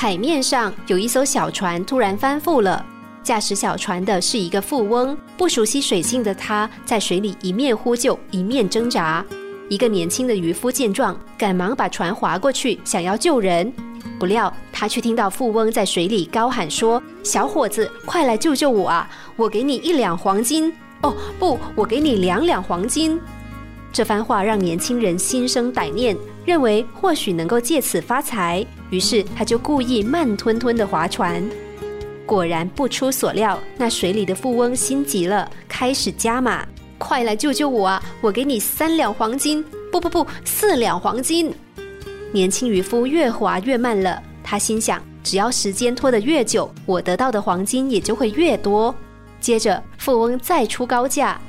海面上有一艘小船突然翻覆了。驾驶小船的是一个富翁，不熟悉水性的他在水里一面呼救，一面挣扎。一个年轻的渔夫见状，赶忙把船划过去，想要救人。不料他却听到富翁在水里高喊说：“小伙子，快来救救我啊！我给你一两黄金。哦，不，我给你两两黄金。”这番话让年轻人心生歹念，认为或许能够借此发财，于是他就故意慢吞吞地划船。果然不出所料，那水里的富翁心急了，开始加码：“快来救救我啊！我给你三两黄金，不不不，四两黄金。”年轻渔夫越划越慢了，他心想：只要时间拖得越久，我得到的黄金也就会越多。接着，富翁再出高价，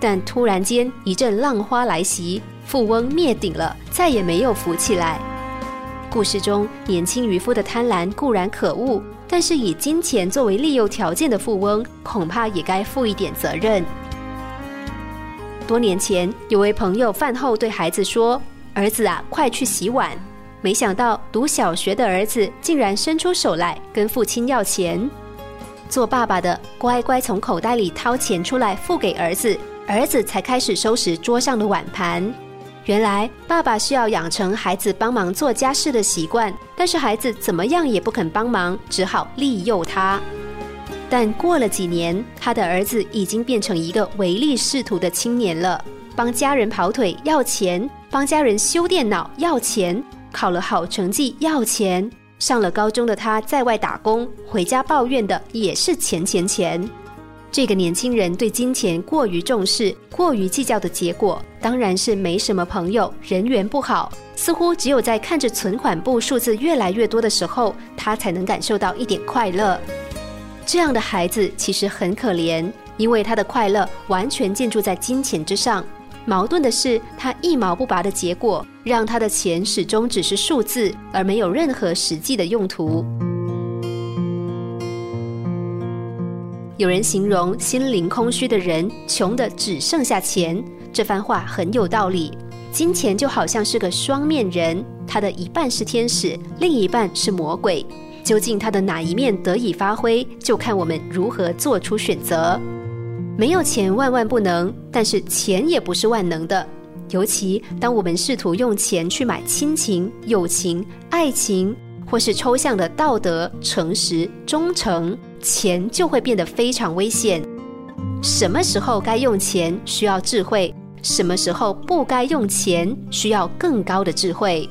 但突然间一阵浪花来袭，富翁灭顶了，再也没有浮起来。故事中，年轻渔夫的贪婪固然可恶。但是以金钱作为利诱条件的富翁，恐怕也该负一点责任。多年前，有位朋友饭后对孩子说：“儿子啊，快去洗碗。”没想到读小学的儿子竟然伸出手来跟父亲要钱。做爸爸的乖乖从口袋里掏钱出来付给儿子，儿子才开始收拾桌上的碗盘。原来爸爸需要养成孩子帮忙做家事的习惯，但是孩子怎么样也不肯帮忙，只好利诱他。但过了几年，他的儿子已经变成一个唯利是图的青年了，帮家人跑腿要钱，帮家人修电脑要钱，考了好成绩要钱。上了高中的他在外打工，回家抱怨的也是钱钱钱。这个年轻人对金钱过于重视、过于计较的结果，当然是没什么朋友，人缘不好。似乎只有在看着存款簿数字越来越多的时候，他才能感受到一点快乐。这样的孩子其实很可怜，因为他的快乐完全建筑在金钱之上。矛盾的是，他一毛不拔的结果，让他的钱始终只是数字，而没有任何实际的用途。有人形容心灵空虚的人穷的只剩下钱，这番话很有道理。金钱就好像是个双面人，它的一半是天使，另一半是魔鬼。究竟它的哪一面得以发挥，就看我们如何做出选择。没有钱万万不能，但是钱也不是万能的。尤其当我们试图用钱去买亲情、友情、爱情。或是抽象的道德、诚实、忠诚，钱就会变得非常危险。什么时候该用钱，需要智慧；什么时候不该用钱，需要更高的智慧。